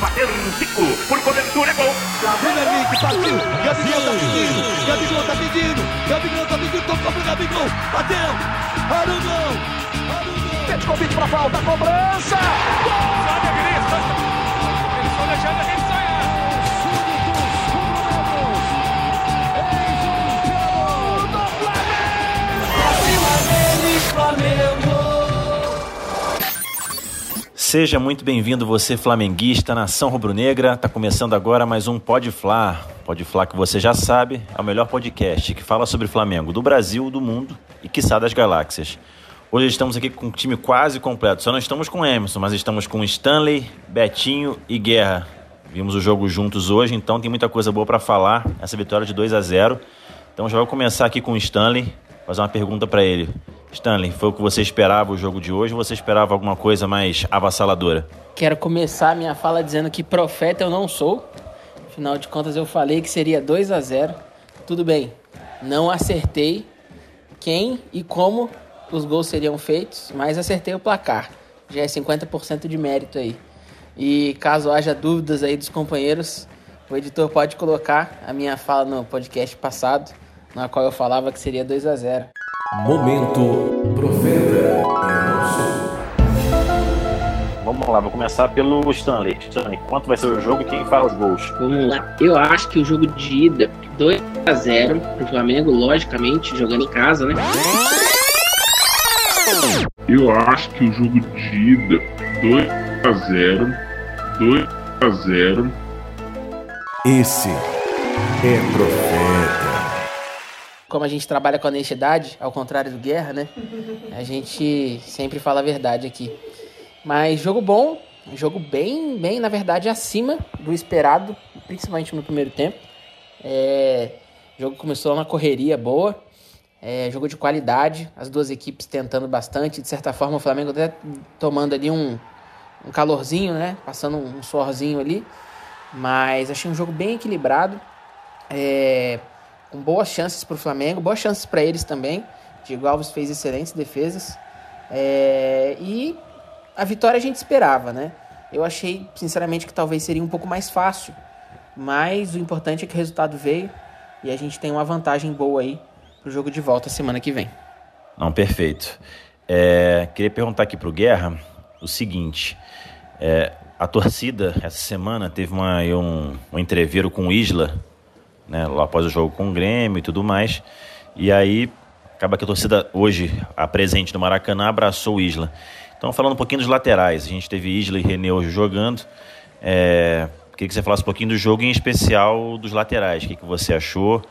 bateu um ciclo, por cobertura, é gol. Premier League, partiu, Gabigol tá pedindo, Gabigol tá pedindo, Gabigol tá pedindo, tocou pro Gabigol, bateu, olha o gol, olha o gol. Pede convite pra falta, cobrança, gol! Seja muito bem-vindo você flamenguista, nação rubro-negra. Tá começando agora mais um Pode Fla. Pode Fla que você já sabe, é o melhor podcast que fala sobre Flamengo do Brasil, do mundo e quiçá das galáxias. Hoje estamos aqui com um time quase completo. Só não estamos com Emerson, mas estamos com Stanley, Betinho e Guerra. Vimos o jogo juntos hoje, então tem muita coisa boa para falar. Essa vitória de 2 a 0. Então já vou começar aqui com o Stanley, fazer uma pergunta para ele. Stanley, foi o que você esperava o jogo de hoje ou você esperava alguma coisa mais avassaladora? Quero começar minha fala dizendo que profeta eu não sou. Afinal de contas, eu falei que seria 2 a 0. Tudo bem, não acertei quem e como os gols seriam feitos, mas acertei o placar. Já é 50% de mérito aí. E caso haja dúvidas aí dos companheiros, o editor pode colocar a minha fala no podcast passado, na qual eu falava que seria 2 a 0. Momento Profeta. Vamos lá, vou começar pelo Stanley. Stanley, quanto vai ser o jogo e quem faz os gols? Vamos lá. Eu acho que o jogo de ida 2 a 0 pro Flamengo, logicamente, jogando em casa, né? Eu acho que o jogo de ida 2 a 0, 2 a 0. Esse é Profeta. Como a gente trabalha com honestidade, ao contrário do Guerra, né? A gente sempre fala a verdade aqui. Mas jogo bom, jogo bem, bem, na verdade, acima do esperado, principalmente no primeiro tempo. É, o jogo começou uma correria boa, é, jogo de qualidade, as duas equipes tentando bastante. De certa forma, o Flamengo até tomando ali um, um calorzinho, né? Passando um suorzinho ali. Mas achei um jogo bem equilibrado. É, com boas chances para o Flamengo, boas chances para eles também. Diego Alves fez excelentes defesas. É, e a vitória a gente esperava, né? Eu achei, sinceramente, que talvez seria um pouco mais fácil. Mas o importante é que o resultado veio e a gente tem uma vantagem boa aí pro jogo de volta semana que vem. Não, perfeito. É, queria perguntar aqui pro Guerra o seguinte: é, a torcida essa semana teve uma, um, um entreveiro com o Isla, né, após o jogo com o Grêmio e tudo mais. E aí acaba que a torcida hoje, a presente no Maracanã, abraçou o Isla. Então, falando um pouquinho dos laterais, a gente teve Isla e René hoje jogando. É, queria que você falasse um pouquinho do jogo, em especial dos laterais. O que, que você achou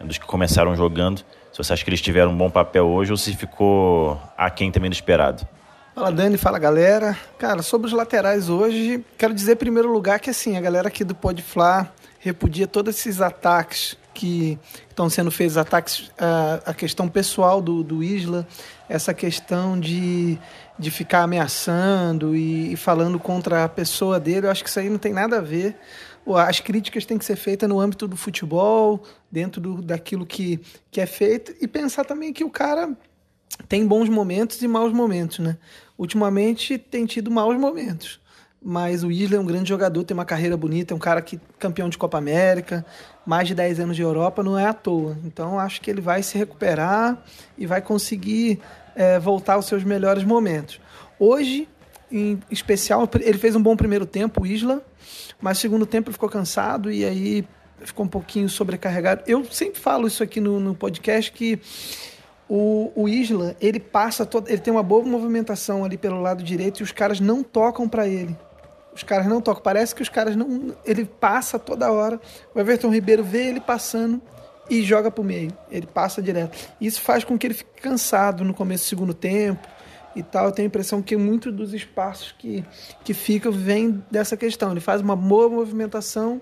dos que começaram jogando? Se você acha que eles tiveram um bom papel hoje ou se ficou aquém também do esperado? Fala Dani, fala galera. Cara, sobre os laterais hoje, quero dizer em primeiro lugar que assim, a galera aqui do Pode Fla repudia todos esses ataques que estão sendo feitos, ataques a, a questão pessoal do, do Isla, essa questão de, de ficar ameaçando e, e falando contra a pessoa dele, eu acho que isso aí não tem nada a ver. As críticas têm que ser feitas no âmbito do futebol, dentro do, daquilo que, que é feito, e pensar também que o cara tem bons momentos e maus momentos, né? Ultimamente tem tido maus momentos, mas o Isla é um grande jogador, tem uma carreira bonita, é um cara que campeão de Copa América, mais de 10 anos de Europa, não é à toa. Então acho que ele vai se recuperar e vai conseguir é, voltar aos seus melhores momentos. Hoje, em especial, ele fez um bom primeiro tempo, o Isla, mas segundo tempo ele ficou cansado e aí ficou um pouquinho sobrecarregado. Eu sempre falo isso aqui no, no podcast que o, o Isla, ele passa, todo, ele tem uma boa movimentação ali pelo lado direito e os caras não tocam para ele. Os caras não tocam. Parece que os caras não. Ele passa toda hora. O Everton Ribeiro vê ele passando e joga pro meio. Ele passa direto. Isso faz com que ele fique cansado no começo do segundo tempo e tal. Eu tenho a impressão que muitos dos espaços que, que ficam vem dessa questão. Ele faz uma boa movimentação,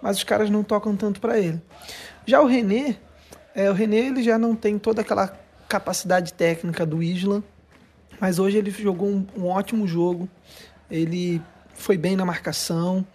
mas os caras não tocam tanto para ele. Já o René, é, o René ele já não tem toda aquela capacidade técnica do Isla, mas hoje ele jogou um, um ótimo jogo. Ele foi bem na marcação,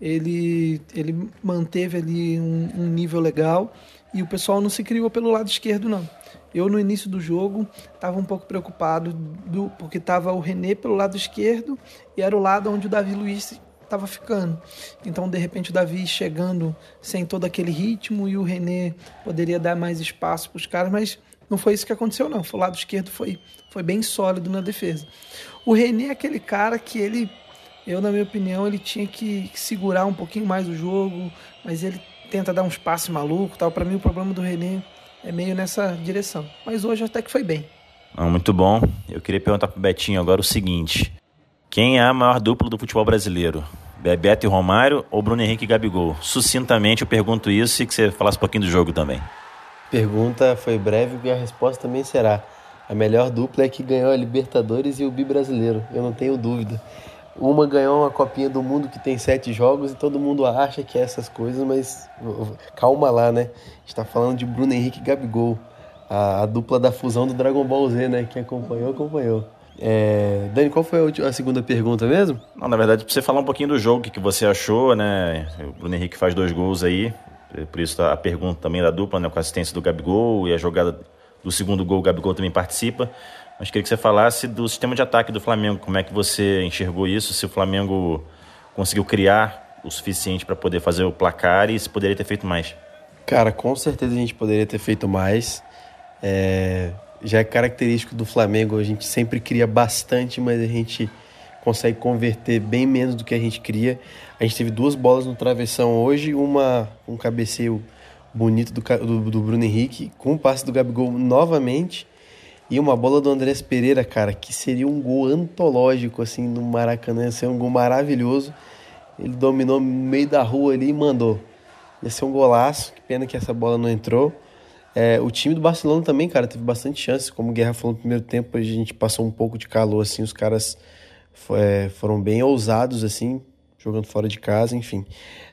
ele, ele manteve ali um, um nível legal e o pessoal não se criou pelo lado esquerdo, não. Eu, no início do jogo, estava um pouco preocupado do, porque estava o René pelo lado esquerdo e era o lado onde o Davi Luiz estava ficando. Então, de repente, o Davi chegando sem todo aquele ritmo e o René poderia dar mais espaço para os caras, mas não foi isso que aconteceu, não. O lado esquerdo foi, foi bem sólido na defesa. O René é aquele cara que ele, eu, na minha opinião, ele tinha que segurar um pouquinho mais o jogo, mas ele tenta dar uns passes malucos tal. Para mim, o problema do René é meio nessa direção. Mas hoje até que foi bem. Ah, muito bom. Eu queria perguntar pro Betinho agora o seguinte: quem é a maior dupla do futebol brasileiro? Bebeto e Romário ou Bruno Henrique e Gabigol? Sucintamente eu pergunto isso e que você falasse um pouquinho do jogo também. Pergunta foi breve e a resposta também será. A melhor dupla é que ganhou a Libertadores e o Bi brasileiro, eu não tenho dúvida. Uma ganhou uma Copinha do Mundo que tem sete jogos e todo mundo acha que é essas coisas, mas calma lá, né? A gente tá falando de Bruno Henrique e Gabigol, a, a dupla da fusão do Dragon Ball Z, né? Quem acompanhou, acompanhou. É... Dani, qual foi a, segunda pergunta mesmo? Não, na verdade, pra você falar um pouquinho do jogo, o que você achou, né? O Bruno Henrique faz dois gols aí, por isso a pergunta também da dupla, né? Com a assistência do Gabigol e a jogada do segundo gol, o Gabigol também participa. Mas queria que você falasse do sistema de ataque do Flamengo, como é que você enxergou isso, se o Flamengo conseguiu criar o suficiente para poder fazer o placar e se poderia ter feito mais. Cara, com certeza a gente poderia ter feito mais. É... Já é característico do Flamengo, a gente sempre cria bastante, mas a gente consegue converter bem menos do que a gente cria. A gente teve duas bolas no travessão hoje, uma um cabeceio bonito do, do, do Bruno Henrique, com o passe do Gabigol novamente e uma bola do Andrés Pereira, cara, que seria um gol antológico, assim, no Maracanã. Ia ser um gol maravilhoso. Ele dominou no meio da rua ali e mandou. Ia ser um golaço. Que pena que essa bola não entrou. É, o time do Barcelona também, cara, teve bastante chance. Como o Guerra falou no primeiro tempo, a gente passou um pouco de calor, assim. Os caras é, foram bem ousados, assim, jogando fora de casa, enfim.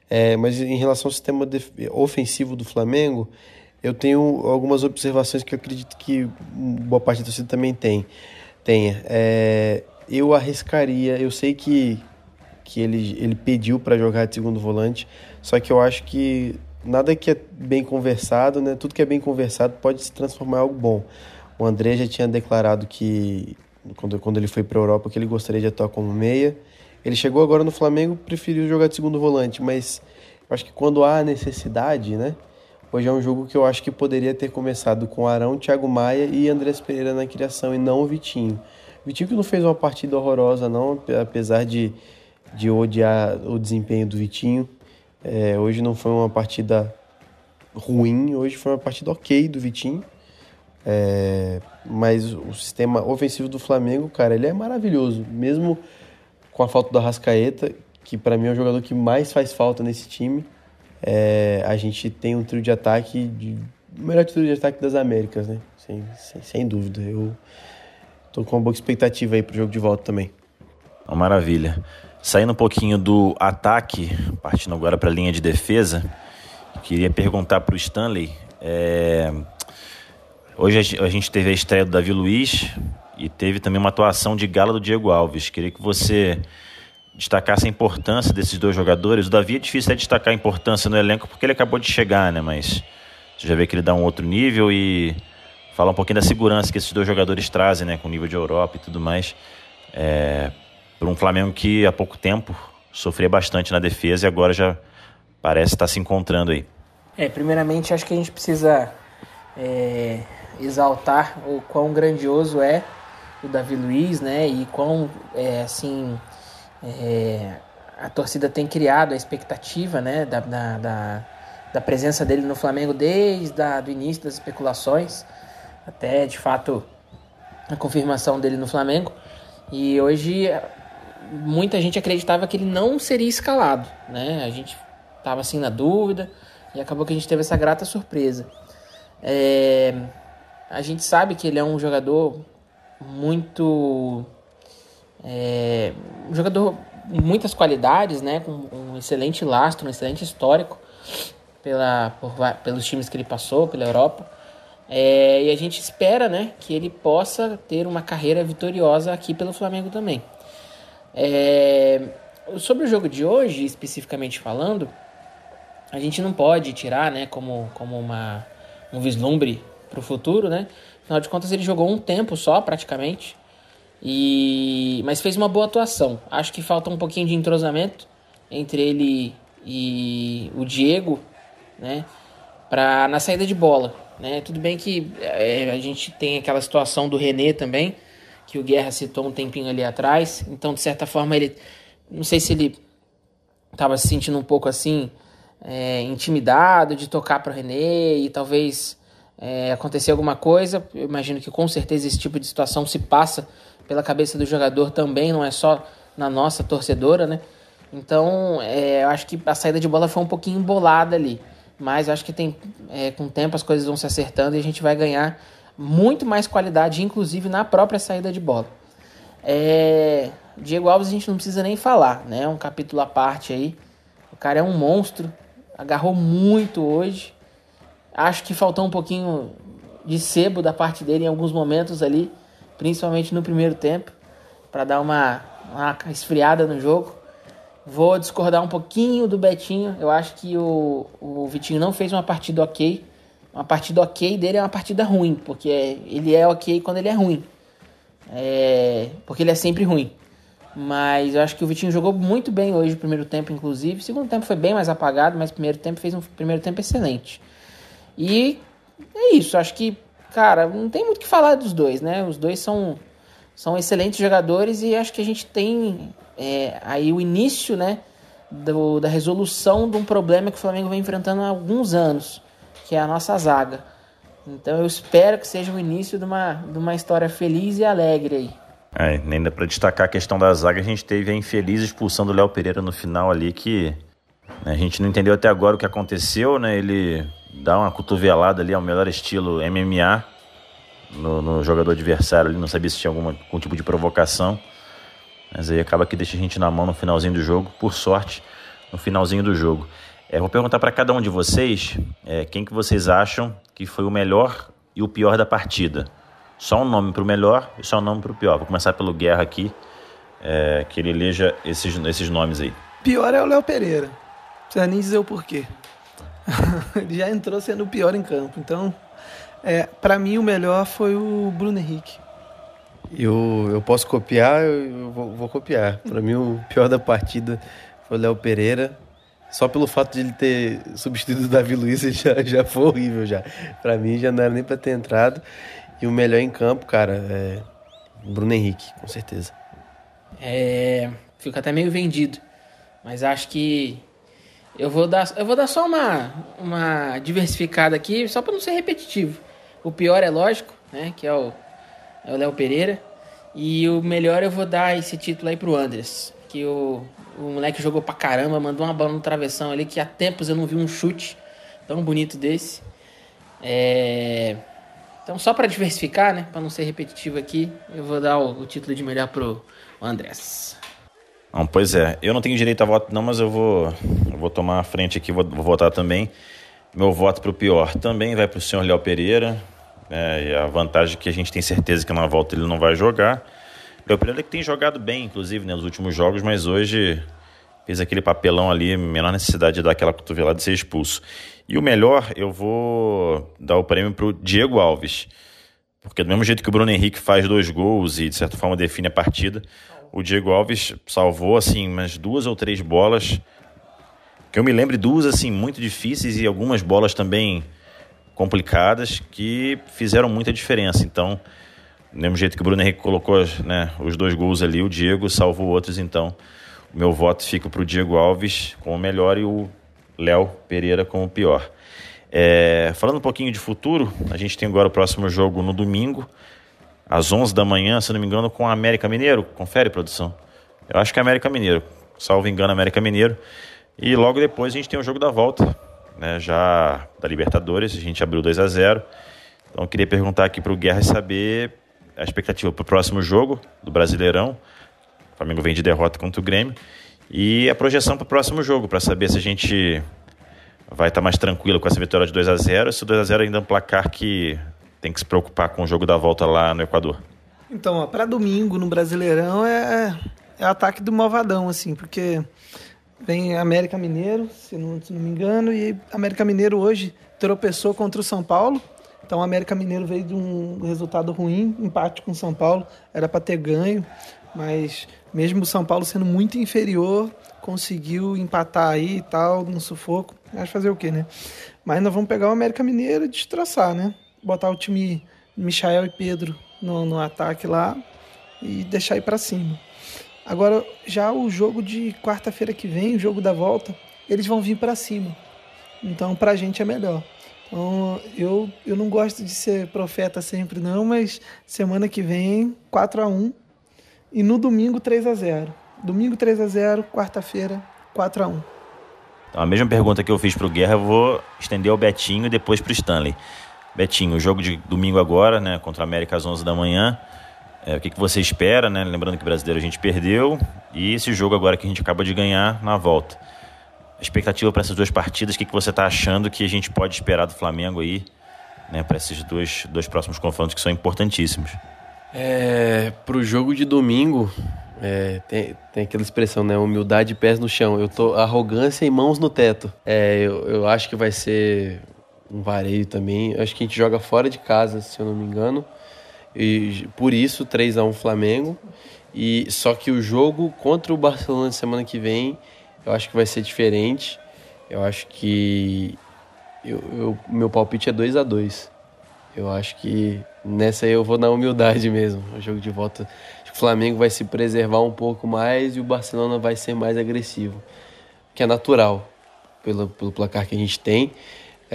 É, mas em relação ao sistema ofensivo do Flamengo, eu tenho algumas observações que eu acredito que boa parte da torcida também tem. Tenha. É, eu arriscaria, eu sei que, que ele, ele pediu para jogar de segundo volante, só que eu acho que nada que é bem conversado, né? Tudo que é bem conversado pode se transformar em algo bom. O André já tinha declarado que quando, quando ele foi para a Europa que ele gostaria de atuar como meia. Ele chegou agora no Flamengo, preferiu jogar de segundo volante, mas acho que quando há necessidade, né? Hoje é um jogo que eu acho que poderia ter começado com Arão, Thiago Maia e Andrés Pereira na criação e não o Vitinho. Vitinho que não fez uma partida horrorosa não, apesar de, de odiar o desempenho do Vitinho. É, hoje não foi uma partida ruim, hoje foi uma partida ok do Vitinho. É, mas o sistema ofensivo do Flamengo, cara, ele é maravilhoso. Mesmo com a falta do Arrascaeta, que para mim é o jogador que mais faz falta nesse time é, a gente tem um trio de ataque, de, o melhor trio de ataque das Américas, né? Sem, sem, sem dúvida. Eu tô com uma boa expectativa aí pro jogo de volta também. Uma maravilha. Saindo um pouquinho do ataque, partindo agora para a linha de defesa, queria perguntar para o Stanley. É... Hoje a gente teve a estreia do Davi Luiz e teve também uma atuação de gala do Diego Alves. Queria que você destacar essa importância desses dois jogadores. O Davi é difícil é destacar a importância no elenco porque ele acabou de chegar, né? Mas você já vê que ele dá um outro nível e fala um pouquinho da segurança que esses dois jogadores trazem, né? Com o nível de Europa e tudo mais. É, para um Flamengo que há pouco tempo sofria bastante na defesa e agora já parece estar se encontrando aí. É, primeiramente acho que a gente precisa é, exaltar o quão grandioso é o Davi Luiz, né? E quão é, assim é, a torcida tem criado a expectativa né, da, da, da, da presença dele no Flamengo desde o início das especulações, até de fato a confirmação dele no Flamengo. E hoje muita gente acreditava que ele não seria escalado, né? A gente estava assim na dúvida e acabou que a gente teve essa grata surpresa. É, a gente sabe que ele é um jogador muito é, um jogador com muitas qualidades, né? Com um excelente lastro, um excelente histórico pela, por, pelos times que ele passou, pela Europa. É, e a gente espera, né? Que ele possa ter uma carreira vitoriosa aqui pelo Flamengo também. É, sobre o jogo de hoje, especificamente falando, a gente não pode tirar, né? Como, como uma, um vislumbre para o futuro, né? Afinal de contas, ele jogou um tempo só, praticamente. E mas fez uma boa atuação. Acho que falta um pouquinho de entrosamento entre ele e o Diego, né? Pra, na saída de bola. Né? Tudo bem que é, a gente tem aquela situação do René também, que o Guerra citou um tempinho ali atrás. Então, de certa forma, ele. Não sei se ele estava se sentindo um pouco assim, é, intimidado de tocar para o René e talvez é, acontecer alguma coisa. Eu imagino que com certeza esse tipo de situação se passa pela cabeça do jogador também, não é só na nossa torcedora, né? Então, é, eu acho que a saída de bola foi um pouquinho embolada ali. Mas eu acho que tem, é, com o tempo as coisas vão se acertando e a gente vai ganhar muito mais qualidade, inclusive na própria saída de bola. É, Diego Alves a gente não precisa nem falar, né? Um capítulo à parte aí. O cara é um monstro, agarrou muito hoje. Acho que faltou um pouquinho de sebo da parte dele em alguns momentos ali, principalmente no primeiro tempo, para dar uma, uma esfriada no jogo. Vou discordar um pouquinho do Betinho. Eu acho que o, o Vitinho não fez uma partida ok. Uma partida ok dele é uma partida ruim, porque ele é ok quando ele é ruim. É, porque ele é sempre ruim. Mas eu acho que o Vitinho jogou muito bem hoje, primeiro tempo, inclusive. O segundo tempo foi bem mais apagado, mas primeiro tempo fez um primeiro tempo excelente. E é isso, acho que, cara, não tem muito o que falar dos dois, né? Os dois são, são excelentes jogadores e acho que a gente tem é, aí o início, né, do, da resolução de um problema que o Flamengo vem enfrentando há alguns anos, que é a nossa zaga. Então eu espero que seja o início de uma, de uma história feliz e alegre aí. É, ainda para destacar a questão da zaga, a gente teve a infeliz expulsão do Léo Pereira no final ali, que né, a gente não entendeu até agora o que aconteceu, né? Ele dá uma cotovelada ali ao melhor estilo MMA no, no jogador adversário ali, não sabia se tinha alguma, algum tipo de provocação. Mas aí acaba que deixa a gente na mão no finalzinho do jogo, por sorte, no finalzinho do jogo. É, vou perguntar para cada um de vocês é, quem que vocês acham que foi o melhor e o pior da partida. Só um nome para o melhor e só um nome para o pior. Vou começar pelo Guerra aqui, é, que ele eleja esses, esses nomes aí. Pior é o Léo Pereira. Não precisa nem dizer o porquê. ele já entrou sendo o pior em campo. Então, é, para mim, o melhor foi o Bruno Henrique. Eu, eu posso copiar, eu vou, vou copiar. Para mim, o pior da partida foi o Léo Pereira. Só pelo fato de ele ter substituído o Davi Luiz já, já foi horrível já. Para mim já não era nem para ter entrado. E o melhor em campo, cara, é Bruno Henrique, com certeza. É, fico até meio vendido, mas acho que eu vou dar, eu vou dar só uma, uma diversificada aqui, só para não ser repetitivo. O pior é lógico, né, que é o é o Léo Pereira, e o melhor eu vou dar esse título aí pro Andres, que o, o moleque jogou pra caramba, mandou uma bola no travessão ali que há tempos eu não vi um chute tão bonito desse. É... Então, só para diversificar, né, para não ser repetitivo aqui, eu vou dar o, o título de melhor pro Andrés. Não, pois é, eu não tenho direito a voto não, mas eu vou, eu vou tomar a frente aqui, vou, vou votar também. Meu voto pro pior também vai pro senhor Léo Pereira. É, e a vantagem é que a gente tem certeza que na volta ele não vai jogar. Léo Pereira que tem jogado bem, inclusive, né, nos últimos jogos, mas hoje fez aquele papelão ali, menor necessidade de dar aquela cotovelada e ser expulso. E o melhor, eu vou dar o prêmio para o Diego Alves. Porque do mesmo jeito que o Bruno Henrique faz dois gols e de certa forma define a partida, o Diego Alves salvou assim umas duas ou três bolas que eu me lembre duas assim muito difíceis e algumas bolas também complicadas que fizeram muita diferença. Então, do mesmo jeito que o Bruno Henrique colocou né, os dois gols ali, o Diego salvou outros. Então, o meu voto fica para o Diego Alves como o melhor e o Léo Pereira como o pior. É, falando um pouquinho de futuro, a gente tem agora o próximo jogo no domingo, às 11 da manhã, se não me engano, com a América Mineiro. Confere, produção. Eu acho que é América Mineiro, salvo engano, América Mineiro. E logo depois a gente tem o jogo da volta, né, já da Libertadores, a gente abriu 2 a 0 Então eu queria perguntar aqui para o Guerra saber a expectativa para o próximo jogo do Brasileirão. O Flamengo vem de derrota contra o Grêmio. E a projeção para o próximo jogo, para saber se a gente vai estar tá mais tranquilo com essa vitória de 2 a 0 se o 2 a 0 ainda é um placar que tem que se preocupar com o jogo da volta lá no Equador. Então, para domingo no Brasileirão é, é ataque do malvadão, assim, porque Vem América Mineiro, se não, se não me engano, e América Mineiro hoje tropeçou contra o São Paulo. Então o América Mineiro veio de um resultado ruim, empate com o São Paulo, era para ter ganho, mas mesmo o São Paulo sendo muito inferior, conseguiu empatar aí e tal, no sufoco. Mas fazer o quê, né? Mas nós vamos pegar o América Mineiro e destroçar, né? Botar o time Michael e Pedro no, no ataque lá e deixar ir para cima. Agora, já o jogo de quarta-feira que vem, o jogo da volta, eles vão vir para cima. Então, pra gente é melhor. Então, eu, eu não gosto de ser profeta sempre, não, mas semana que vem, 4 a 1 e no domingo, 3 a 0 Domingo, 3 a 0 quarta-feira, 4 a 1 então, A mesma pergunta que eu fiz pro Guerra, eu vou estender ao Betinho e depois pro Stanley. Betinho, o jogo de domingo agora, né, contra a América às 11 da manhã. É, o que, que você espera, né? Lembrando que brasileiro a gente perdeu e esse jogo agora que a gente acaba de ganhar na volta expectativa para essas duas partidas, o que, que você está achando que a gente pode esperar do Flamengo aí, né, para esses dois, dois próximos confrontos que são importantíssimos? É, para o jogo de domingo, é, tem, tem aquela expressão, né? Humildade e pés no chão. Eu tô arrogância e mãos no teto. É, eu, eu acho que vai ser um vareio também. Acho que a gente joga fora de casa, se eu não me engano. E por isso, 3 a 1 Flamengo. E só que o jogo contra o Barcelona semana que vem eu acho que vai ser diferente. Eu acho que eu, eu, meu palpite é 2 a 2 Eu acho que nessa aí eu vou na humildade mesmo. O jogo de volta. O Flamengo vai se preservar um pouco mais e o Barcelona vai ser mais agressivo. Que é natural, pelo, pelo placar que a gente tem.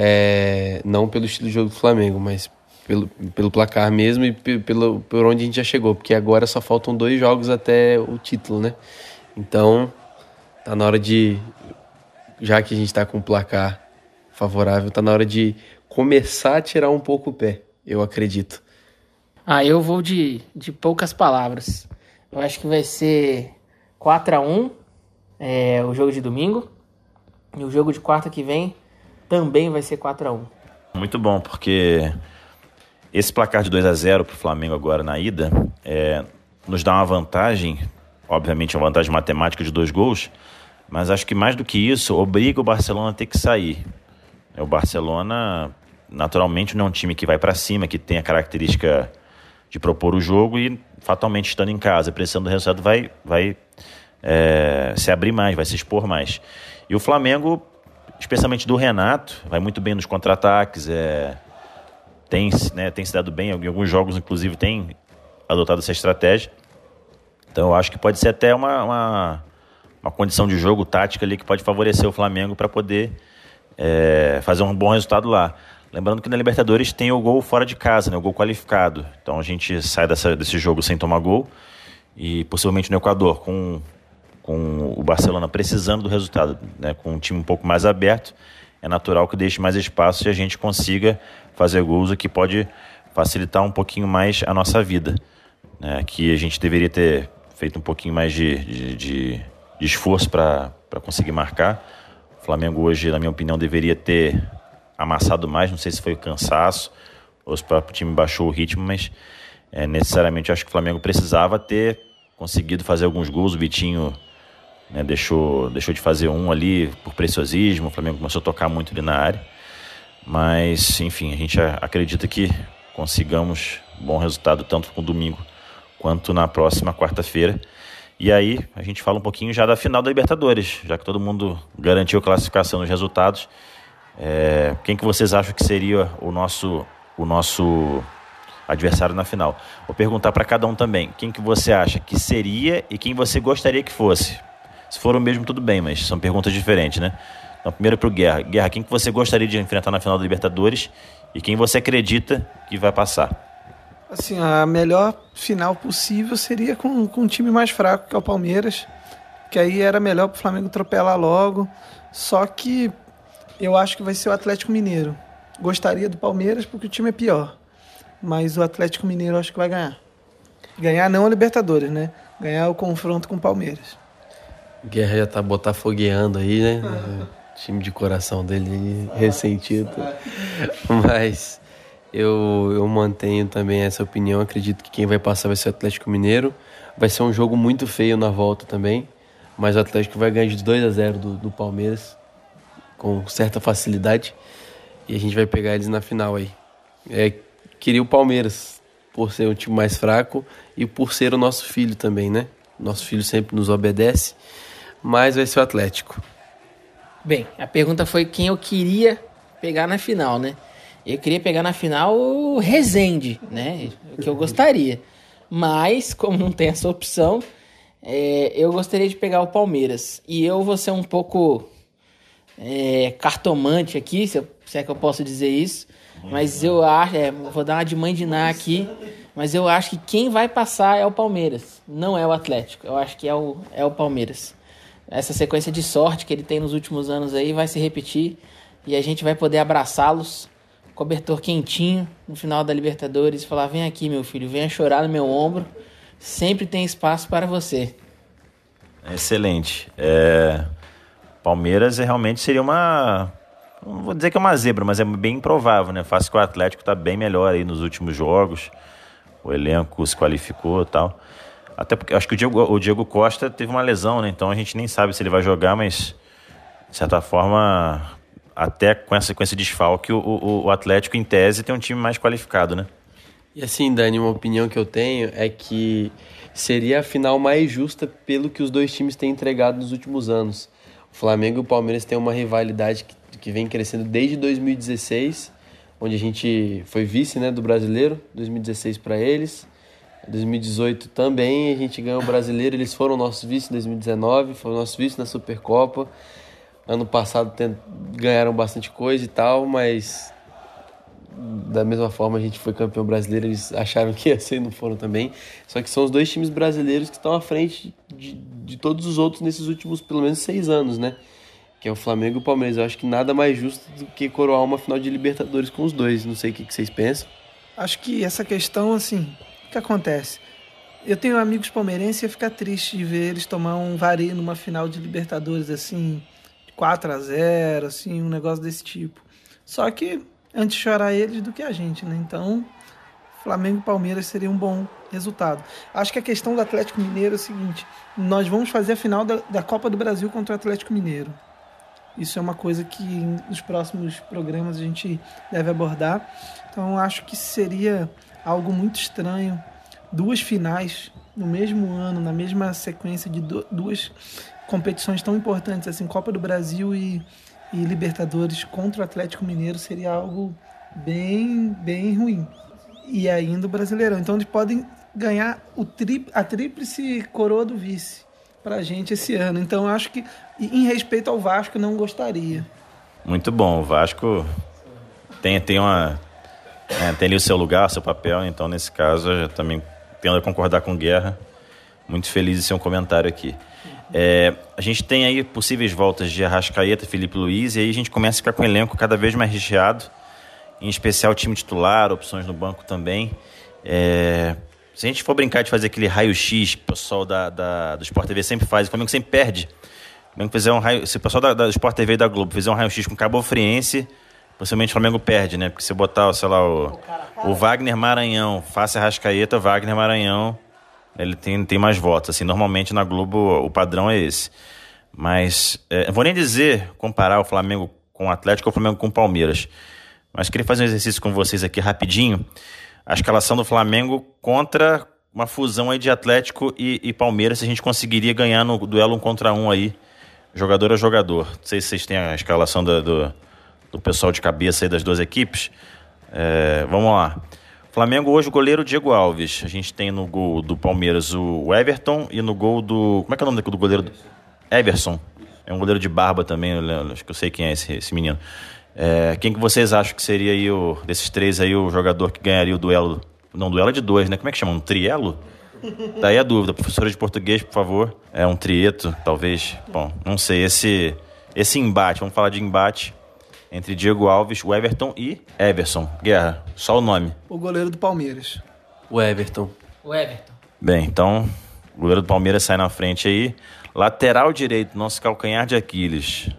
É, não pelo estilo de jogo do Flamengo, mas pelo, pelo placar mesmo e pelo, por onde a gente já chegou. Porque agora só faltam dois jogos até o título, né? Então Tá na hora de, já que a gente está com um placar favorável, tá na hora de começar a tirar um pouco o pé, eu acredito. Ah, eu vou de, de poucas palavras. Eu acho que vai ser 4 a 1 é, o jogo de domingo. E o jogo de quarta que vem também vai ser 4 a 1 Muito bom, porque esse placar de 2 a 0 para o Flamengo agora na ida é, nos dá uma vantagem, obviamente uma vantagem matemática de dois gols, mas acho que mais do que isso, obriga o Barcelona a ter que sair. O Barcelona, naturalmente, não é um time que vai para cima, que tem a característica de propor o jogo e, fatalmente, estando em casa, precisando do resultado, vai, vai é, se abrir mais, vai se expor mais. E o Flamengo, especialmente do Renato, vai muito bem nos contra-ataques, é, tem, né, tem se dado bem, em alguns jogos, inclusive, tem adotado essa estratégia. Então, eu acho que pode ser até uma, uma uma condição de jogo tática ali que pode favorecer o Flamengo para poder é, fazer um bom resultado lá. Lembrando que na Libertadores tem o gol fora de casa, né, o gol qualificado. Então a gente sai dessa, desse jogo sem tomar gol e possivelmente no Equador com, com o Barcelona precisando do resultado, né, com um time um pouco mais aberto, é natural que deixe mais espaço e a gente consiga fazer gols, o que pode facilitar um pouquinho mais a nossa vida. Né, que a gente deveria ter feito um pouquinho mais de, de, de esforço para conseguir marcar. O Flamengo hoje, na minha opinião, deveria ter amassado mais. Não sei se foi o cansaço ou se o próprio time baixou o ritmo, mas é, necessariamente acho que o Flamengo precisava ter conseguido fazer alguns gols. O Vitinho né, deixou, deixou de fazer um ali por preciosismo. O Flamengo começou a tocar muito ali na área. Mas, enfim, a gente acredita que consigamos bom resultado tanto com o domingo quanto na próxima quarta-feira. E aí a gente fala um pouquinho já da final da Libertadores, já que todo mundo garantiu a classificação nos resultados. É, quem que vocês acham que seria o nosso, o nosso adversário na final? Vou perguntar para cada um também. Quem que você acha que seria e quem você gostaria que fosse? Se for o mesmo, tudo bem, mas são perguntas diferentes, né? Então, primeiro para o Guerra. Guerra, quem que você gostaria de enfrentar na final da Libertadores e quem você acredita que vai passar? Assim, a melhor final possível seria com, com um time mais fraco, que é o Palmeiras. Que aí era melhor para o Flamengo atropelar logo. Só que eu acho que vai ser o Atlético Mineiro. Gostaria do Palmeiras porque o time é pior. Mas o Atlético Mineiro eu acho que vai ganhar. Ganhar não a Libertadores, né? Ganhar o confronto com o Palmeiras. Guerra já tá botafogueando aí, né? time de coração dele ressentido. Mas eu, eu mantenho também essa opinião. Acredito que quem vai passar vai ser o Atlético Mineiro. Vai ser um jogo muito feio na volta também. Mas o Atlético vai ganhar de 2 a 0 do, do Palmeiras com certa facilidade. E a gente vai pegar eles na final aí. É, queria o Palmeiras por ser um time mais fraco e por ser o nosso filho também, né? Nosso filho sempre nos obedece. Mas vai ser o Atlético. Bem, a pergunta foi quem eu queria pegar na final, né? Eu queria pegar na final o Rezende, né? O que eu gostaria. Mas, como não tem essa opção, é, eu gostaria de pegar o Palmeiras. E eu vou ser um pouco é, cartomante aqui, se, eu, se, é que eu posso dizer isso. Mas eu acho, é, vou dar uma de Ná aqui. Mas eu acho que quem vai passar é o Palmeiras, não é o Atlético. Eu acho que é o, é o Palmeiras. Essa sequência de sorte que ele tem nos últimos anos aí vai se repetir e a gente vai poder abraçá-los, cobertor quentinho no final da Libertadores, e falar: vem aqui, meu filho, venha chorar no meu ombro, sempre tem espaço para você. Excelente. É... Palmeiras realmente seria uma. Não vou dizer que é uma zebra, mas é bem improvável, né? Fácil que o Atlético está bem melhor aí nos últimos jogos. O elenco se qualificou e tal. Até porque acho que o Diego, o Diego Costa teve uma lesão, né? Então a gente nem sabe se ele vai jogar, mas de certa forma, até com essa, com esse desfalque, o, o, o Atlético, em tese, tem um time mais qualificado, né? E assim, Dani, uma opinião que eu tenho é que seria a final mais justa pelo que os dois times têm entregado nos últimos anos. O Flamengo e o Palmeiras têm uma rivalidade que, que vem crescendo desde 2016, onde a gente foi vice né, do brasileiro, 2016 para eles. 2018 também a gente ganhou o brasileiro, eles foram nossos vice em 2019, foram nossos vice na Supercopa. Ano passado ganharam bastante coisa e tal, mas da mesma forma a gente foi campeão brasileiro, eles acharam que ia ser e não foram também. Só que são os dois times brasileiros que estão à frente de, de todos os outros nesses últimos pelo menos seis anos, né? Que é o Flamengo e o Palmeiras. Eu acho que nada mais justo do que coroar uma final de Libertadores com os dois. Não sei o que, que vocês pensam. Acho que essa questão, assim, o que acontece? Eu tenho amigos palmeirenses e ia ficar triste de ver eles tomar um vareio numa final de Libertadores, assim, 4 a 0 assim, um negócio desse tipo. Só que antes chorar eles do que a gente, né? Então, Flamengo e Palmeiras seria um bom resultado. Acho que a questão do Atlético Mineiro é o seguinte: nós vamos fazer a final da, da Copa do Brasil contra o Atlético Mineiro. Isso é uma coisa que nos próximos programas a gente deve abordar. Então, acho que seria algo muito estranho. Duas finais no mesmo ano, na mesma sequência de duas competições tão importantes assim, Copa do Brasil e, e Libertadores contra o Atlético Mineiro seria algo bem, bem ruim. E ainda o Brasileirão. Então eles podem ganhar o tri, a tríplice coroa do vice pra gente esse ano. Então acho que, em respeito ao Vasco, não gostaria. Muito bom. O Vasco tem, tem uma, é, tem ali o seu lugar, seu papel, então nesse caso eu também tendo a concordar com Guerra. Muito feliz de ser um comentário aqui. É, a gente tem aí possíveis voltas de Arrascaeta, Felipe Luiz, e aí a gente começa a ficar com o elenco cada vez mais recheado, em especial time titular, opções no banco também. É, se a gente for brincar de fazer aquele raio-x o pessoal da, da, do Sport TV sempre faz, o Flamengo sempre perde. O Flamengo um raio, se o pessoal da, da Sport TV e da Globo fizer um raio-x com Cabo Friense, Possivelmente o Flamengo perde, né? Porque se botar, sei lá, o, o Wagner Maranhão, face Rascaeta, Wagner Maranhão, ele tem, tem mais votos. Assim, normalmente na Globo o padrão é esse. Mas, é, vou nem dizer comparar o Flamengo com o Atlético ou o Flamengo com o Palmeiras. Mas queria fazer um exercício com vocês aqui rapidinho. A escalação do Flamengo contra uma fusão aí de Atlético e, e Palmeiras, se a gente conseguiria ganhar no duelo um contra um aí, jogador a jogador. Não sei se vocês têm a escalação do, do do pessoal de cabeça aí das duas equipes. É, vamos lá. Flamengo hoje, o goleiro Diego Alves. A gente tem no gol do Palmeiras o Everton e no gol do. Como é que é o nome do goleiro? Everson. É um goleiro de barba também, acho que eu sei quem é esse, esse menino. É, quem que vocês acham que seria aí, o, desses três aí, o jogador que ganharia o duelo? Não, duelo é de dois, né? Como é que chama? Um trielo? Daí a dúvida. Professora de português, por favor. É um trieto, talvez. Bom, não sei. Esse, esse embate, vamos falar de embate entre Diego Alves, o Everton e Everson. Guerra, só o nome. O goleiro do Palmeiras. O Everton. O Everton. Bem, então, o goleiro do Palmeiras sai na frente aí. Lateral direito, nosso calcanhar de Aquiles.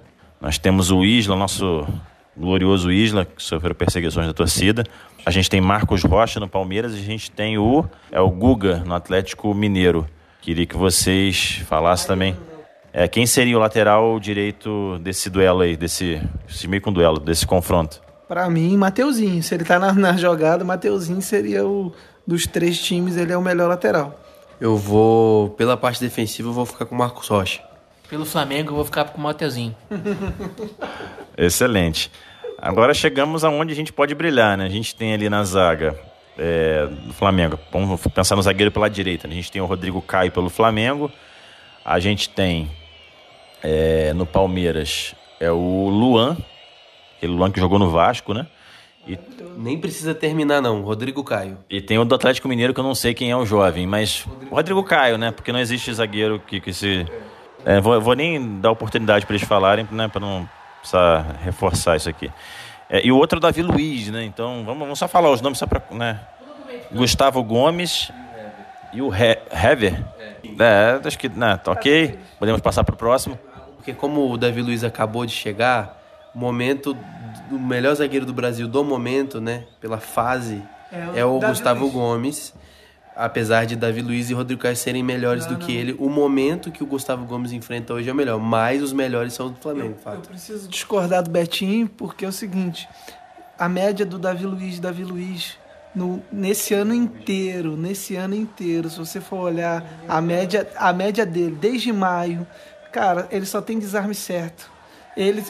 Nós temos o Isla, nosso glorioso Isla, que sofreu perseguições da torcida. A gente tem Marcos Rocha no Palmeiras e a gente tem o, é o Guga no Atlético Mineiro. Queria que vocês falassem também. É, quem seria o lateral direito desse duelo aí, desse, desse meio com duelo, desse confronto? Para mim, Mateuzinho. Se ele tá na, na jogada, Mateuzinho seria o dos três times, ele é o melhor lateral. Eu vou, pela parte defensiva, eu vou ficar com o Marcos Rocha. Pelo Flamengo, eu vou ficar com o Mateuzinho. Excelente. Agora chegamos aonde a gente pode brilhar, né? A gente tem ali na zaga é, do Flamengo. Vamos pensar no zagueiro pela direita. né? A gente tem o Rodrigo Caio pelo Flamengo. A gente tem é, no Palmeiras é o Luan, aquele Luan que jogou no Vasco, né? E, Nem precisa terminar, não. Rodrigo Caio. e tem o do Atlético Mineiro que eu não sei quem é o jovem, mas o Rodrigo Caio, né? Porque não existe zagueiro que, que se. É, vou, vou nem dar oportunidade para eles falarem, né? Para não precisar reforçar isso aqui. É, e o outro é o Davi Luiz, né? Então vamos, vamos só falar os nomes só para. Né? Gustavo Gomes e o He- Hever. É, acho que. Né, tá ok. Podemos passar para o próximo. Porque como o Davi Luiz acabou de chegar, o momento do melhor zagueiro do Brasil do momento, né? Pela fase, É é o Davi Gustavo Luiz. Gomes. Apesar de Davi Luiz e Rodrigo Caio serem melhores do que ele, o momento que o Gustavo Gomes enfrenta hoje é o melhor. Mas os melhores são do Flamengo, Eu fato. preciso discordar do Betinho, porque é o seguinte: a média do Davi Luiz, Davi Luiz, no, nesse ano inteiro, nesse ano inteiro, se você for olhar a média, a média dele, desde maio, cara, ele só tem desarme certo. Ele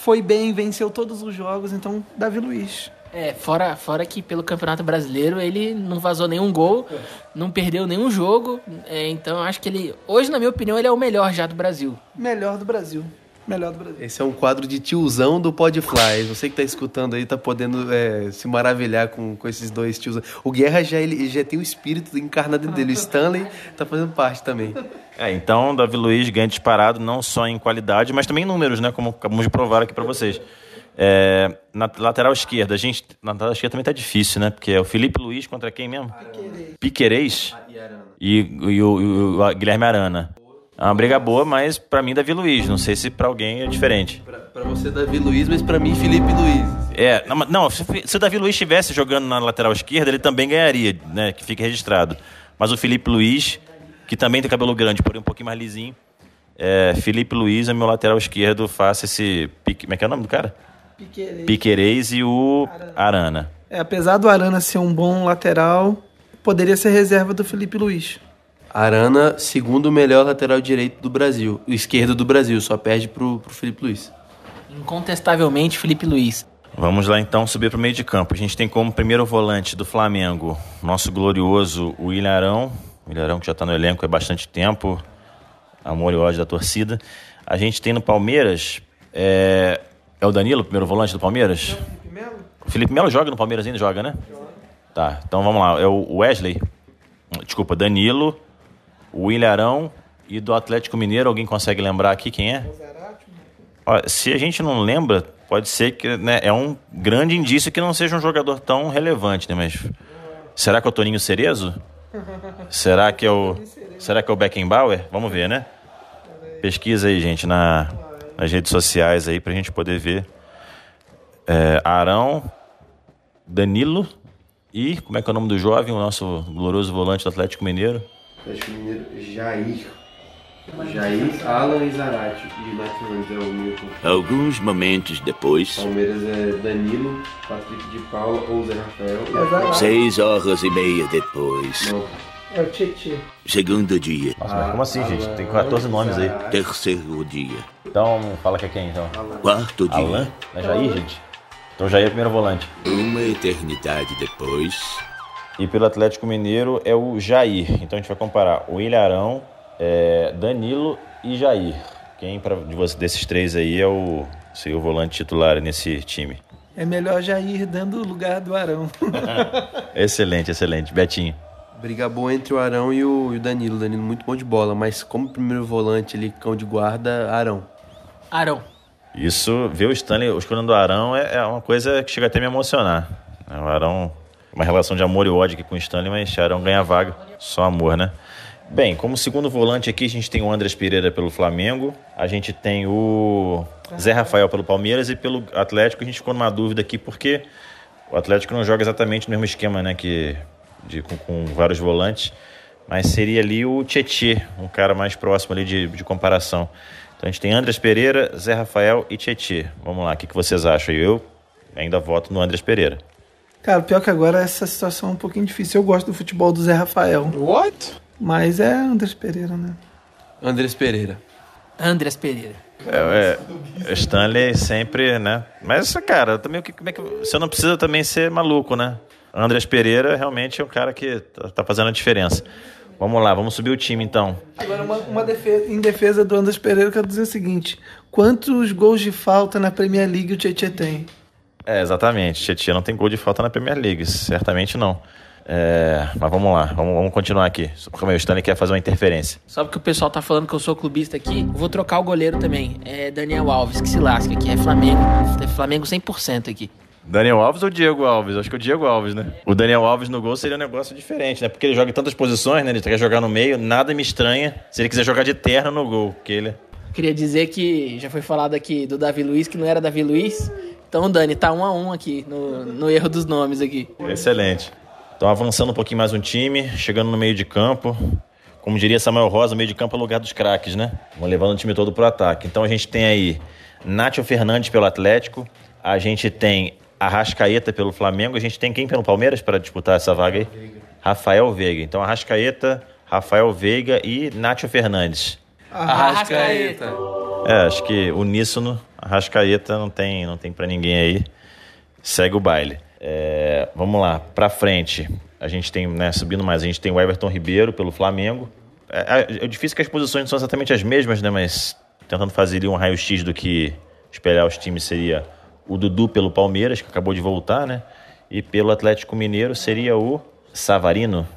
foi bem, venceu todos os jogos, então, Davi Luiz. É, fora, fora que pelo Campeonato Brasileiro ele não vazou nenhum gol, não perdeu nenhum jogo. é, então acho que ele, hoje, na minha opinião, ele é o melhor já do Brasil. Melhor do Brasil. Melhor do Brasil. Esse é um quadro de tiozão do Podfly. Você que tá escutando aí tá podendo é, se maravilhar com, com esses dois tiozão. O Guerra já, ele, já tem o espírito encarnado dentro dele. O Stanley tá fazendo parte também. É, então Davi Luiz ganha disparado não só em qualidade, mas também em números, né? Como acabamos de provar aqui para vocês. É, na lateral esquerda, a gente. Na lateral esquerda também tá difícil, né? Porque é o Felipe Luiz contra quem mesmo? Piquerez. E, e o, e o Guilherme Arana. É uma briga boa, mas pra mim Davi Luiz. Não sei se pra alguém é diferente. Pra, pra você, Davi Luiz, mas pra mim, Felipe Luiz. É, não, não se, se o Davi Luiz estivesse jogando na lateral esquerda, ele também ganharia, né? Que fique registrado. Mas o Felipe Luiz, que também tem cabelo grande, porém um pouquinho mais lisinho. É, Felipe Luiz é meu lateral esquerdo, faça esse. Pique, como é que é o nome do cara? Piquerez. Piquerez e o Arana. É, apesar do Arana ser um bom lateral, poderia ser reserva do Felipe Luiz. Arana, segundo melhor lateral direito do Brasil. O esquerdo do Brasil, só perde pro, pro Felipe Luiz. Incontestavelmente, Felipe Luiz. Vamos lá então subir para o meio de campo. A gente tem como primeiro volante do Flamengo nosso glorioso o Ilharão. O Ilharão que já está no elenco há bastante tempo. Amor e ódio da torcida. A gente tem no Palmeiras. É, é o Danilo, primeiro volante do Palmeiras? O Felipe Melo joga no Palmeiras ainda? Joga, né? Tá, então vamos lá. É o Wesley. Desculpa, Danilo, o Ilharão e do Atlético Mineiro. Alguém consegue lembrar aqui quem é? Se a gente não lembra, pode ser que né, é um grande indício que não seja um jogador tão relevante, né? Mas será que é o Toninho Cerezo? Será que é o será que é o Beckenbauer? Vamos ver, né? Pesquisa aí, gente, na, nas redes sociais aí pra gente poder ver. É, Arão, Danilo e como é que é o nome do jovem, o nosso glorioso volante do Atlético Mineiro? Atlético Mineiro, Jair. Jair, Alan e Zarate. E o Nath é o Milton. Alguns momentos depois, Palmeiras é Danilo, Patrick de Paula ou Zé Rafael. seis horas e meia depois, Não, É o Tietê. segundo dia, Nossa, mas como assim, gente? Tem 14 nomes aí. terceiro dia, Então, fala que é quem então? quarto dia, Alan? É Jair, gente? Então Jair é o primeiro volante. uma eternidade depois, E pelo Atlético Mineiro é o Jair. Então a gente vai comparar o Ilharão, é, Danilo e Jair. Quem pra, de você, desses três aí é o, o volante titular nesse time? É melhor já ir dando o lugar do Arão. Excelente, excelente. Betinho. Briga boa entre o Arão e o, e o Danilo. Danilo muito bom de bola, mas como primeiro volante ele cão de guarda, Arão. Arão. Isso, ver o Stanley escolhendo o Arão é, é uma coisa que chega até a me emocionar. É, O Arão, uma relação de amor e ódio aqui com o Stanley, mas Arão ganha vaga. Só amor, né? Bem, como segundo volante aqui, a gente tem o Andrés Pereira pelo Flamengo, a gente tem o Zé Rafael pelo Palmeiras e pelo Atlético a gente ficou numa dúvida aqui porque o Atlético não joga exatamente no mesmo esquema, né, que de, com, com vários volantes, mas seria ali o Tietê, um cara mais próximo ali de, de comparação. Então a gente tem Andrés Pereira, Zé Rafael e Tietê. Vamos lá, o que, que vocês acham? Eu ainda voto no Andrés Pereira. Cara, pior que agora essa situação é um pouquinho difícil. Eu gosto do futebol do Zé Rafael. What? Mas é Andrés Pereira, né? Andrés Pereira. Andreas Pereira. É, é, Stanley sempre, né? Mas, cara, também o que, como é que você não precisa também ser maluco, né? Andreas Pereira realmente é um cara que tá, tá fazendo a diferença. Vamos lá, vamos subir o time então. Agora, uma, uma defesa, em defesa do Andrés Pereira, eu quero dizer o seguinte: quantos gols de falta na Premier League o Tietchan tem? É, exatamente. Tietchan não tem gol de falta na Premier League, certamente não. É, mas vamos lá, vamos, vamos continuar aqui. Porque o Stanley quer fazer uma interferência. Só porque o pessoal tá falando que eu sou clubista aqui, eu vou trocar o goleiro também. É Daniel Alves, que se lasca aqui. É Flamengo. É Flamengo 100% aqui. Daniel Alves ou Diego Alves? Acho que o Diego Alves, né? O Daniel Alves no gol seria um negócio diferente, né? Porque ele joga em tantas posições, né? Ele quer jogar no meio, nada me estranha se ele quiser jogar de terno no gol, porque ele... Queria dizer que já foi falado aqui do Davi Luiz, que não era Davi Luiz. Então, Dani, tá um a um aqui, no, no erro dos nomes aqui. Excelente. Então, avançando um pouquinho mais um time, chegando no meio de campo. Como diria Samuel Rosa, meio de campo é o lugar dos craques, né? Vão levando o time todo pro ataque. Então, a gente tem aí Nátio Fernandes pelo Atlético. A gente tem Arrascaeta pelo Flamengo. A gente tem quem pelo Palmeiras para disputar essa vaga aí? Rafael Veiga. Então, Arrascaeta, Rafael Veiga e Nátio Fernandes. Arrascaeta. É, acho que uníssono, Arrascaeta não tem, não tem para ninguém aí. Segue o baile. É, vamos lá, pra frente. A gente tem, né, subindo mais, a gente tem o Everton Ribeiro pelo Flamengo. É, é, é difícil que as posições não são exatamente as mesmas, né? Mas tentando fazer ali um raio-x do que espelhar os times seria o Dudu pelo Palmeiras, que acabou de voltar, né? E pelo Atlético Mineiro seria o Savarino.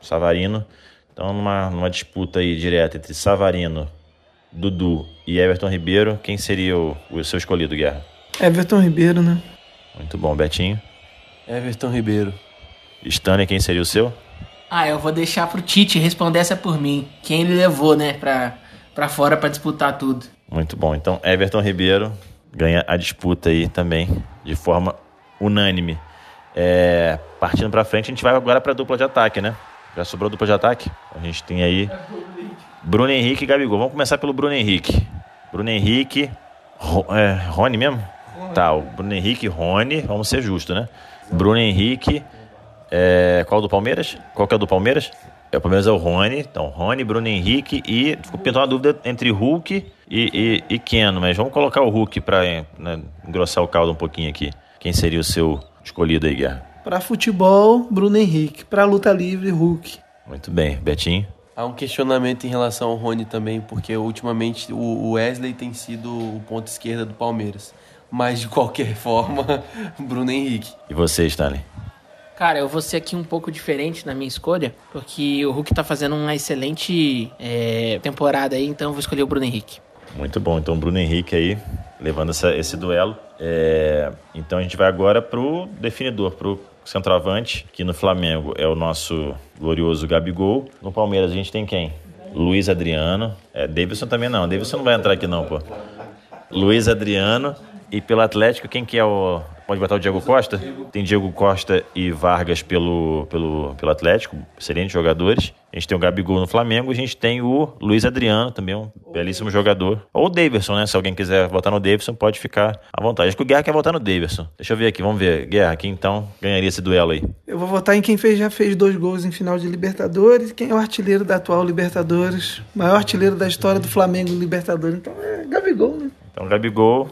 Savarino. Então, numa, numa disputa aí direta entre Savarino, Dudu e Everton Ribeiro, quem seria o, o seu escolhido, Guerra? Everton Ribeiro, né? Muito bom, Betinho. Everton Ribeiro. Stanley, quem seria o seu? Ah, eu vou deixar pro Tite responder essa por mim. Quem ele levou, né, pra, pra fora pra disputar tudo. Muito bom. Então, Everton Ribeiro ganha a disputa aí também, de forma unânime. É, partindo pra frente, a gente vai agora pra dupla de ataque, né? Já sobrou dupla de ataque? A gente tem aí Bruno Henrique e Gabigol. Vamos começar pelo Bruno Henrique. Bruno Henrique. Ro, é, Rony mesmo? Tá, o Bruno Henrique e Rony, vamos ser justos, né? Bruno Henrique. É, qual do Palmeiras? Qual que é o do Palmeiras? É, o Palmeiras é o Rony. Então, Rony, Bruno Henrique e. Ficou pintando uma dúvida entre Hulk e, e, e Keno, mas vamos colocar o Hulk pra né, engrossar o caldo um pouquinho aqui. Quem seria o seu escolhido aí, Guerra? Pra futebol, Bruno Henrique. Pra luta livre, Hulk. Muito bem, Betinho. Há um questionamento em relação ao Rony também, porque ultimamente o Wesley tem sido o ponto esquerda do Palmeiras. Mas de qualquer forma, Bruno Henrique. E você, Stanley? Cara, eu vou ser aqui um pouco diferente na minha escolha, porque o Hulk tá fazendo uma excelente é, temporada aí, então eu vou escolher o Bruno Henrique. Muito bom, então Bruno Henrique aí, levando essa, esse duelo. É, então a gente vai agora pro definidor, pro centroavante, que no Flamengo é o nosso glorioso Gabigol. No Palmeiras a gente tem quem? Luiz Adriano. É, Davidson também não, Davidson não vai entrar aqui não, pô. Luiz Adriano. E pelo Atlético, quem que é o. Pode botar o Diego Costa? Tem Diego Costa e Vargas pelo, pelo, pelo Atlético, excelentes jogadores. A gente tem o Gabigol no Flamengo, a gente tem o Luiz Adriano, também um belíssimo jogador. Ou o Davidson, né? Se alguém quiser votar no Davidson, pode ficar à vontade. Acho que o Guerra quer votar no Davidson. Deixa eu ver aqui, vamos ver. Guerra, quem então ganharia esse duelo aí? Eu vou votar em quem fez, já fez dois gols em final de Libertadores, quem é o artilheiro da atual Libertadores, maior artilheiro da história do Flamengo em Libertadores. Então é Gabigol, né? Então, Gabigol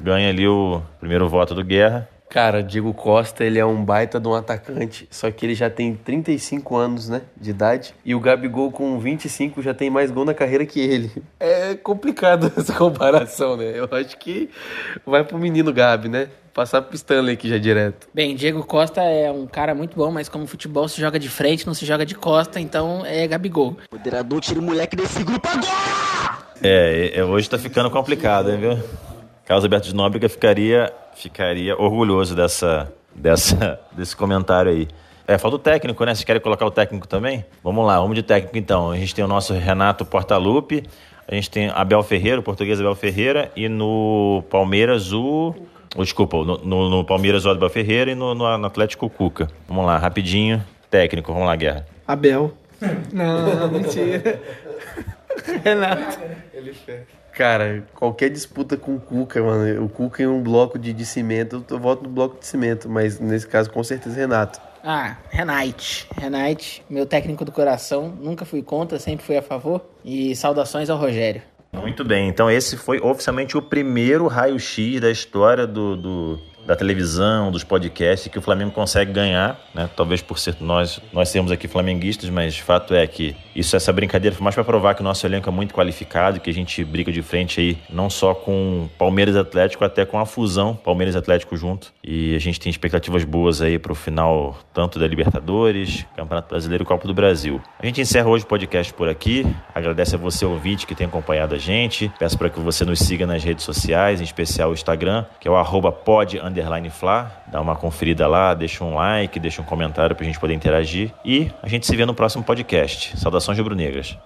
ganha ali o primeiro voto do Guerra. Cara, Diego Costa, ele é um baita de um atacante, só que ele já tem 35 anos, né, de idade, e o Gabigol com 25 já tem mais gol na carreira que ele. É complicado essa comparação, né? Eu acho que vai pro menino Gabi, né? Passar pro Stanley aqui já direto. Bem, Diego Costa é um cara muito bom, mas como futebol se joga de frente, não se joga de costa, então é Gabigol. Moderador, tira o moleque desse grupo agora! É, é, hoje tá ficando complicado, hein, viu? Carlos Alberto de Nóbrega ficaria, ficaria orgulhoso dessa, dessa, desse comentário aí. É, falta o técnico, né? Vocês querem colocar o técnico também? Vamos lá, vamos de técnico então. A gente tem o nosso Renato Portaluppi, a gente tem Abel Ferreira, o português Abel Ferreira, e no Palmeiras o. Oh, desculpa, no, no, no Palmeiras o Abel Ferreira e no, no, Atlético o Cuca. Vamos lá, rapidinho. Técnico, vamos lá, Guerra. Abel. Não, mentira. Renato. Ele fez. Cara, qualquer disputa com o Cuca, mano, o Cuca em um bloco de, de cimento, eu voto no bloco de cimento, mas nesse caso com certeza Renato. Ah, Renate. Renate, meu técnico do coração, nunca fui contra, sempre fui a favor. E saudações ao Rogério. Muito bem, então esse foi oficialmente o primeiro raio-x da história do, do, da televisão, dos podcasts que o Flamengo consegue ganhar, né? Talvez por ser nós, nós sermos aqui flamenguistas, mas fato é que isso essa brincadeira foi mais para provar que o nosso elenco é muito qualificado, que a gente briga de frente aí não só com Palmeiras Atlético, até com a fusão Palmeiras Atlético junto. E a gente tem expectativas boas aí para o final tanto da Libertadores, Campeonato Brasileiro e Copa do Brasil. A gente encerra hoje o podcast por aqui. Agradece a você ouvinte que tem acompanhado a gente. Peço para que você nos siga nas redes sociais, em especial o Instagram, que é o arroba pod underline Fla. Dá uma conferida lá, deixa um like, deixa um comentário para a gente poder interagir. E a gente se vê no próximo podcast. Saudações rubro-negras.